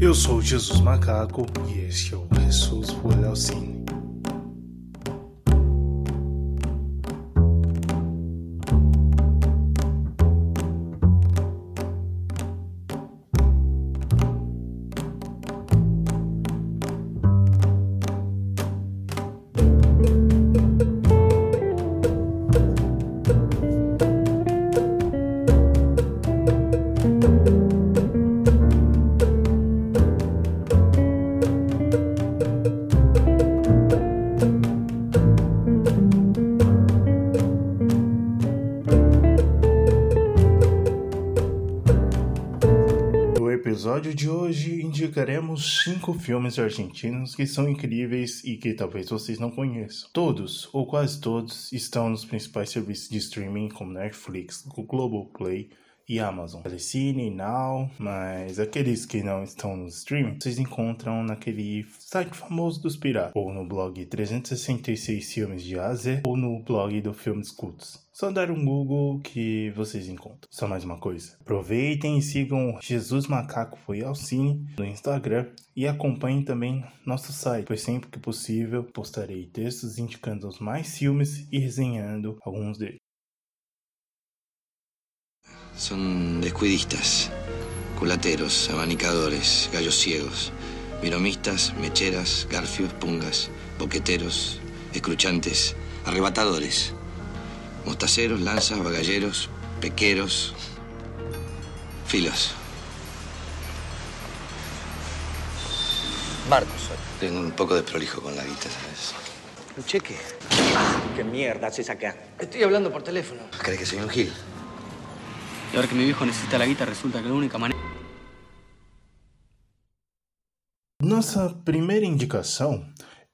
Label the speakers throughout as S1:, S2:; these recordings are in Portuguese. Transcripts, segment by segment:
S1: Eu sou Jesus Macaco e este é o Jesus por indicaremos cinco filmes argentinos que são incríveis e que talvez vocês não conheçam. Todos, ou quase todos, estão nos principais serviços de streaming como Netflix, Globoplay e Amazon. Telecine, Now, mas aqueles que não estão no streaming, vocês encontram naquele site famoso dos piratas, ou no blog 366 filmes de Ásia, ou no blog do Filmes Cultos. Só dar um Google que vocês encontram. Só mais uma coisa. Aproveitem e sigam Jesus Macaco Foi ao Cine no Instagram e acompanhem também nosso site, pois sempre que possível postarei textos indicando os mais filmes e resenhando alguns deles.
S2: Son descuidistas, culateros, abanicadores, gallos ciegos, miromistas, mecheras, garfios, pungas, boqueteros, escruchantes, arrebatadores, mostaceros, lanzas, bagalleros, pequeros, filos.
S3: Marcos,
S2: Tengo un poco de prolijo con la guita, ¿sabes?
S3: ¿un cheque? ¿Qué mierda haces acá?
S2: Estoy hablando por teléfono. ¿Crees que soy un gil?
S4: Y ahora que mi viejo necesita la guita, resulta que la única manera.
S1: Nossa primeira indicação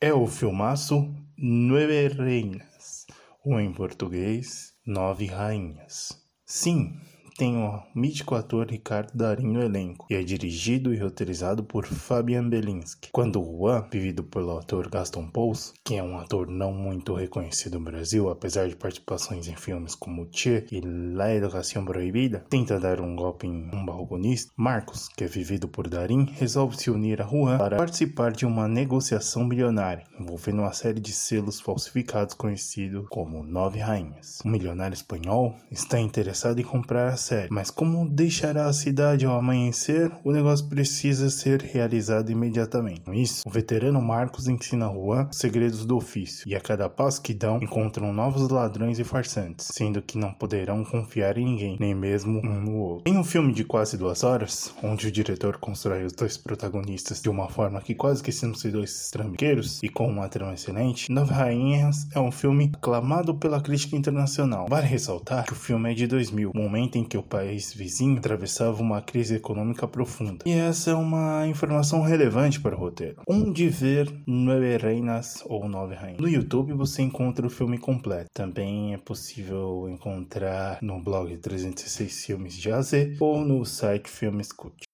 S1: é o filmaço Nueve Reinas, ou em português, Nove Rainhas. Sim, tem o mítico ator Ricardo Darim no elenco e é dirigido e roteirizado por Fabian Belinsky. Quando Juan, vivido pelo ator Gaston Pauls, que é um ator não muito reconhecido no Brasil, apesar de participações em filmes como Che e La Educação Proibida, tenta dar um golpe em um balconista, Marcos, que é vivido por Darim, resolve se unir a Juan para participar de uma negociação milionária, envolvendo uma série de selos falsificados conhecido como Nove Rainhas. O milionário espanhol está interessado em comprar a série, mas como deixará a cidade ao amanhecer, o negócio precisa ser realizado imediatamente. Com isso, o veterano Marcos ensina a Juan os segredos do ofício, e a cada passo que dão, encontram novos ladrões e farsantes, sendo que não poderão confiar em ninguém, nem mesmo um no outro. Em um filme de quase duas horas, onde o diretor constrói os dois protagonistas de uma forma que quase que são dois trambiqueiros e com uma trama excelente, Nove Rainhas é um filme aclamado pela crítica internacional. Vale ressaltar que o filme é de 2000, momento em que o país vizinho atravessava uma crise econômica profunda. E essa é uma informação relevante para o roteiro. Onde ver Nueve Reinas ou Nove Rainhas? No YouTube você encontra o filme completo. Também é possível encontrar no blog 306 Filmes de AZ ou no site Filmes Cult.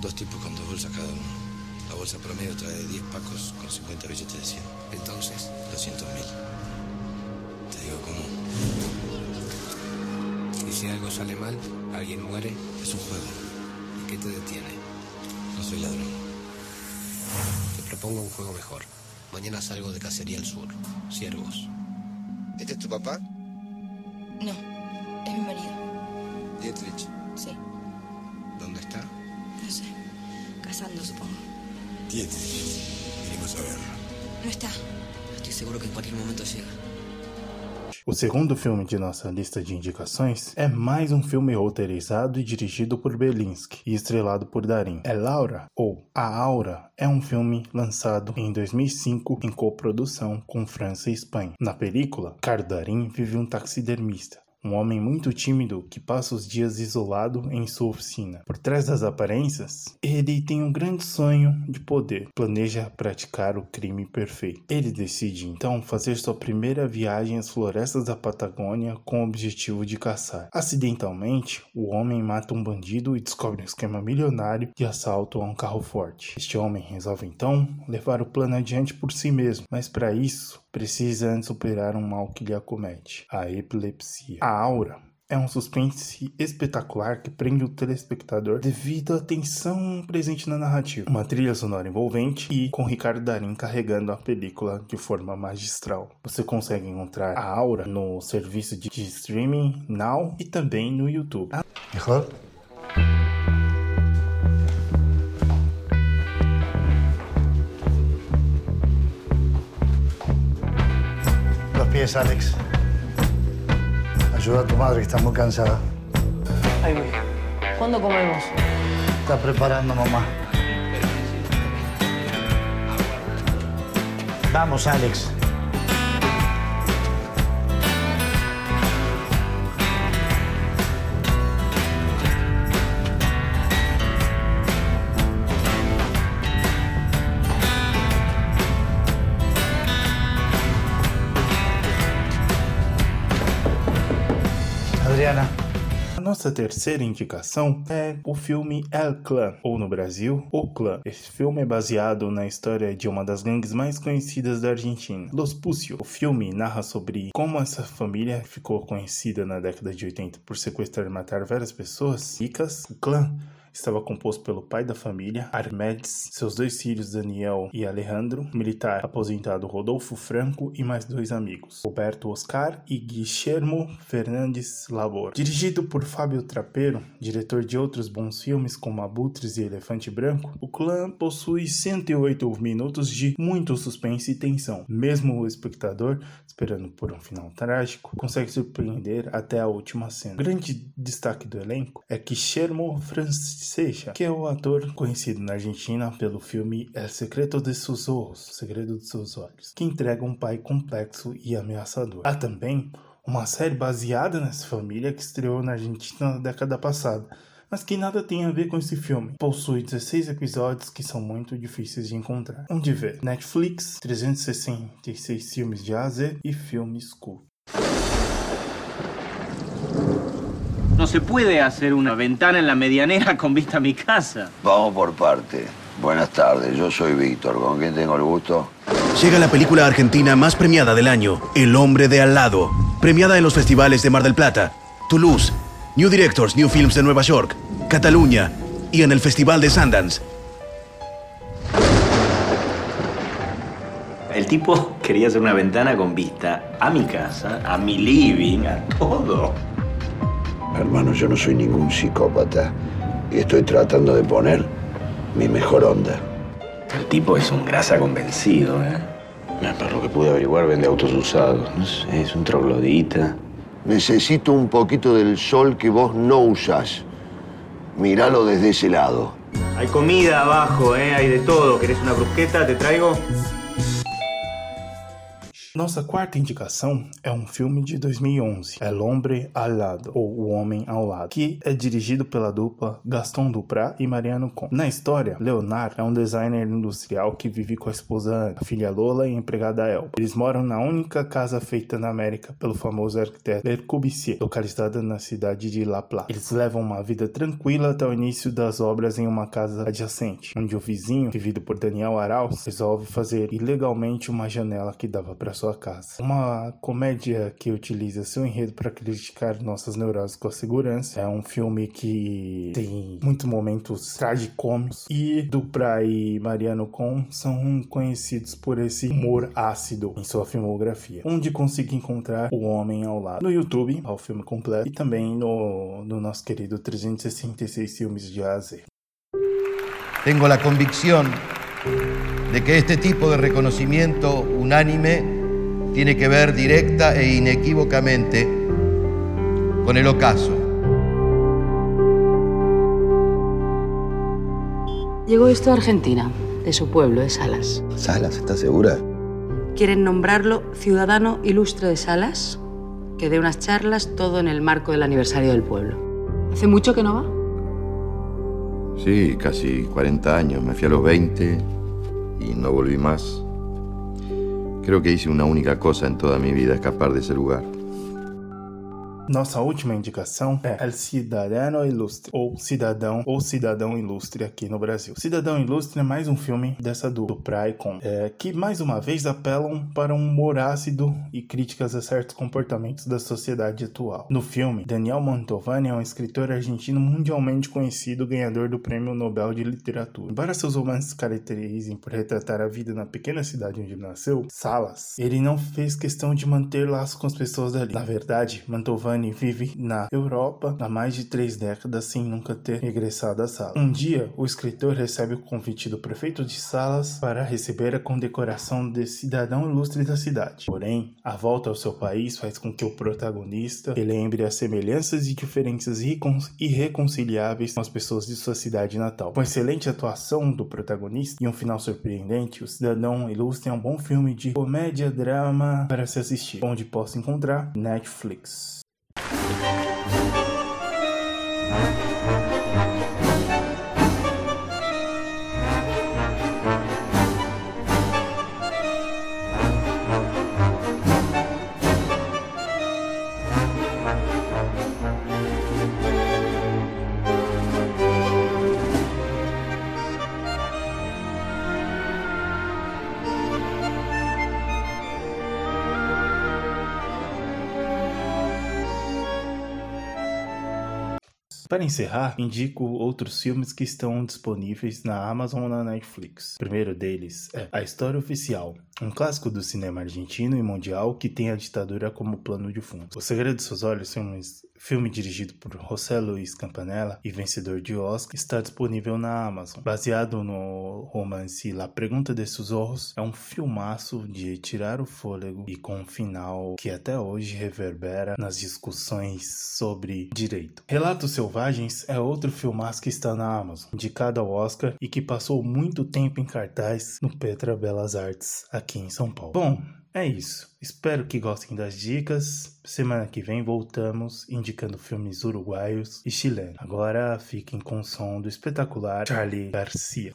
S2: Dos tipos con dos bolsas cada. Bolsa promedio trae 10 pacos con 50 billetes de 100. Entonces, 200 mil. Te digo cómo.
S3: ¿Y si algo sale mal? ¿Alguien muere?
S2: Es un juego.
S3: ¿Y qué te detiene?
S2: No soy ladrón.
S3: Te propongo un juego mejor. Mañana salgo de cacería al sur. Ciervos.
S2: ¿Este es tu papá?
S5: No, es mi marido.
S2: Dietrich.
S5: Sí,
S2: ¿Dónde está?
S5: no sé. Cazando, supongo.
S2: Dietrich. Vinimos a verlo.
S5: No está.
S4: Estoy seguro que en cualquier momento llega.
S1: O segundo filme de nossa lista de indicações é mais um filme roteirizado e dirigido por Belinsky e estrelado por Darim. É Laura, ou A Aura, é um filme lançado em 2005 em coprodução com França e Espanha. Na película, Carlo Darim vive um taxidermista, um homem muito tímido que passa os dias isolado em sua oficina. Por trás das aparências, ele tem um grande sonho de poder. Planeja praticar o crime perfeito. Ele decide então fazer sua primeira viagem às florestas da Patagônia com o objetivo de caçar. Acidentalmente, o homem mata um bandido e descobre um esquema milionário de assalto a um carro forte. Este homem resolve então levar o plano adiante por si mesmo, mas para isso precisa antes superar um mal que lhe acomete, a epilepsia. A Aura é um suspense espetacular que prende o telespectador devido à tensão presente na narrativa. Uma trilha sonora envolvente e com Ricardo Darim carregando a película de forma magistral. Você consegue encontrar a Aura no serviço de streaming Now e também no YouTube.
S6: Pies, Alex. Ayuda a tu madre que está muy cansada.
S7: Ahí voy. ¿Cuándo comemos?
S6: Está preparando mamá. Vamos, Alex.
S1: Nossa terceira indicação é o filme El Clan, ou no Brasil, O Clã. Esse filme é baseado na história de uma das gangues mais conhecidas da Argentina, Los Pucio. O filme narra sobre como essa família ficou conhecida na década de 80 por sequestrar e matar várias pessoas ricas. O clã estava composto pelo pai da família, Armedes, seus dois filhos Daniel e Alejandro, militar aposentado Rodolfo Franco e mais dois amigos, Roberto Oscar e Guillermo Fernandes Labor. Dirigido por Fábio Trapeiro, diretor de outros bons filmes como Abutres e Elefante Branco, o clã possui 108 minutos de muito suspense e tensão. Mesmo o espectador, esperando por um final trágico, consegue surpreender até a última cena. O grande destaque do elenco é Guillermo Francis Seixa, que é o ator conhecido na Argentina pelo filme El Secreto de Sus Ojos, O Segredo de Seus Olhos, que entrega um pai complexo e ameaçador. Há também uma série baseada nessa família que estreou na Argentina na década passada, mas que nada tem a ver com esse filme. Possui 16 episódios que são muito difíceis de encontrar. Onde ver? Netflix, 366 filmes de A a Z e filmes cult.
S8: No se puede hacer una ventana en la medianera con vista a mi casa.
S9: Vamos por parte. Buenas tardes, yo soy Víctor. ¿Con quién tengo el gusto?
S10: Llega la película argentina más premiada del año, El hombre de al lado. Premiada en los festivales de Mar del Plata, Toulouse, New Directors, New Films de Nueva York, Cataluña y en el Festival de Sundance.
S8: El tipo quería hacer una ventana con vista a mi casa, a mi living, a todo.
S9: Hermano, yo no soy ningún psicópata y estoy tratando de poner mi mejor onda.
S8: El tipo es un grasa convencido, ¿eh? Por lo que pude averiguar, vende autos usados. No sé, es un troglodita.
S9: Necesito un poquito del sol que vos no usás. Míralo desde ese lado.
S8: Hay comida abajo, ¿eh? Hay de todo. ¿Querés una brusqueta? ¿Te traigo?
S1: Nossa quarta indicação é um filme de 2011, El Hombre al Lado, ou O Homem ao Lado, que é dirigido pela dupla Gaston Duprat e Mariano Con. Na história, Leonard é um designer industrial que vive com a esposa Ana, a filha Lola e a empregada Elba. Eles moram na única casa feita na América pelo famoso arquiteto Le Corbusier, localizada na cidade de La Plata. Eles levam uma vida tranquila até o início das obras em uma casa adjacente, onde o vizinho, vivido por Daniel Arauz, resolve fazer ilegalmente uma janela que dava para sua casa. Uma comédia que utiliza seu enredo para criticar nossas neuroses com a segurança. É um filme que tem muitos momentos tragicômicos e Dupra e Mariano Con são conhecidos por esse humor ácido em sua filmografia. Onde consigo encontrar O Homem ao Lado no YouTube, ao filme completo, e também no, no nosso querido 366 filmes de A a Z.
S11: Tengo la convicción de que este tipo de reconocimiento unánime tiene que ver directa e inequívocamente con el ocaso.
S7: Llegó esto a Argentina, de su pueblo, de Salas.
S2: Salas, ¿estás segura?
S7: Quieren nombrarlo ciudadano ilustre de Salas, que dé unas charlas todo en el marco del aniversario del pueblo. ¿Hace mucho que no va?
S2: Sí, casi 40 años. Me fui a los 20 y no volví más. Creo que hice una única cosa en toda mi vida, escapar de ese lugar.
S1: Nossa última indicação é El Cidadano Ilustre, ou Cidadão ou Cidadão Ilustre aqui no Brasil. Cidadão Ilustre é mais um filme dessa do, do Praicon, é, que mais uma vez apelam para um humor ácido e críticas a certos comportamentos da sociedade atual. No filme, Daniel Mantovani é um escritor argentino mundialmente conhecido, ganhador do Prêmio Nobel de Literatura. Embora seus romances caracterizem por retratar a vida na pequena cidade onde nasceu, Salas, ele não fez questão de manter laços com as pessoas dali. Na verdade, Mantovani vive na Europa há mais de três décadas sem nunca ter regressado à sala. Um dia, o escritor recebe o convite do prefeito de Salas para receber a condecoração de cidadão ilustre da cidade. Porém, a volta ao seu país faz com que o protagonista relembre as semelhanças e diferenças irreconciliáveis com as pessoas de sua cidade natal. Com excelente atuação do protagonista e um final surpreendente, o Cidadão Ilustre é um bom filme de comédia-drama para se assistir, onde posso encontrar Netflix. Para encerrar, indico outros filmes que estão disponíveis na Amazon ou na Netflix. O primeiro deles é A História Oficial, um clássico do cinema argentino e mundial que tem a ditadura como plano de fundo. O Segredo dos Seus Olhos, filmes, filme dirigido por José Luiz Campanella e vencedor de Oscar, está disponível na Amazon. Baseado no romance La Pergunta de Ojos, é um filmaço de tirar o fôlego e com um final que até hoje reverbera nas discussões sobre direito. Relatos Selvagens é outro filmaço que está na Amazon, indicado ao Oscar e que passou muito tempo em cartaz no Petra Belas Artes em São Paulo. Bom, é isso. Espero que gostem das dicas. Semana que vem voltamos indicando filmes uruguaios e chilenos. Agora fiquem com o som do espetacular Charlie Garcia.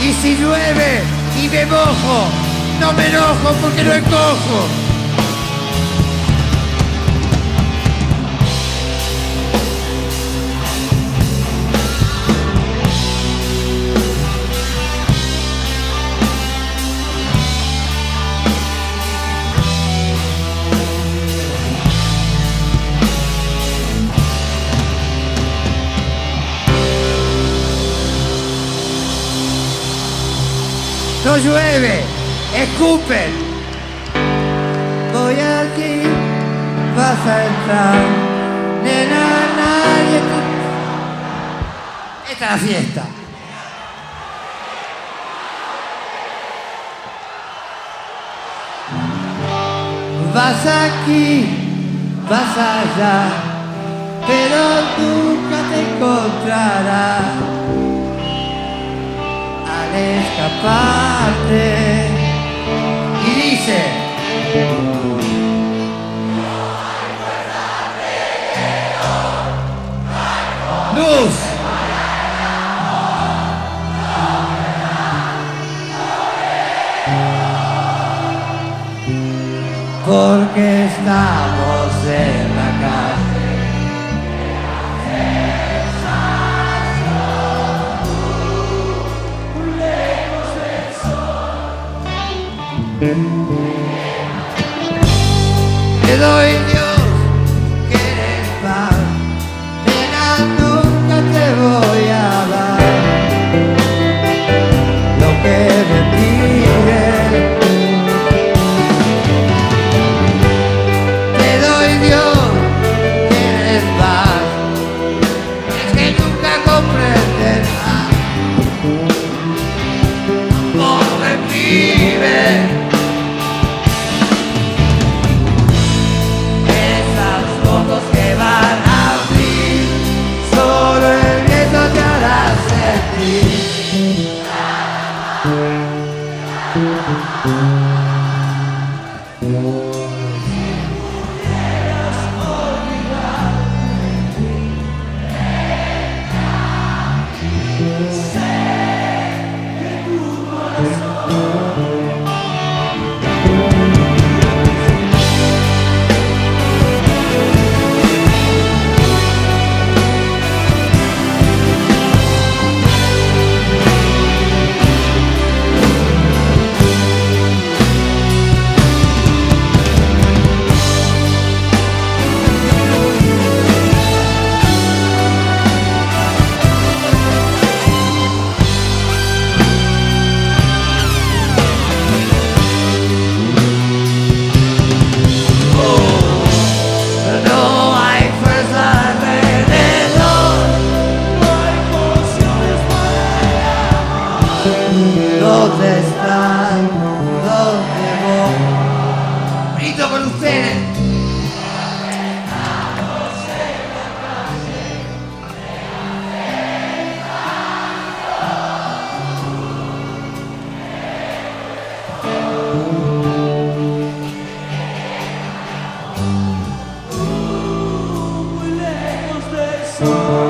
S12: Y si llueve y me mojo, no me enojo porque no encojo. No llueve, escupen. Voy aquí, vas a entrar. Nena, nadie te... Esta es la fiesta. Vas aquí, vas allá, pero nunca te encontrarás escaparte. Y dice, luz. Porque estamos en thế rồi soul.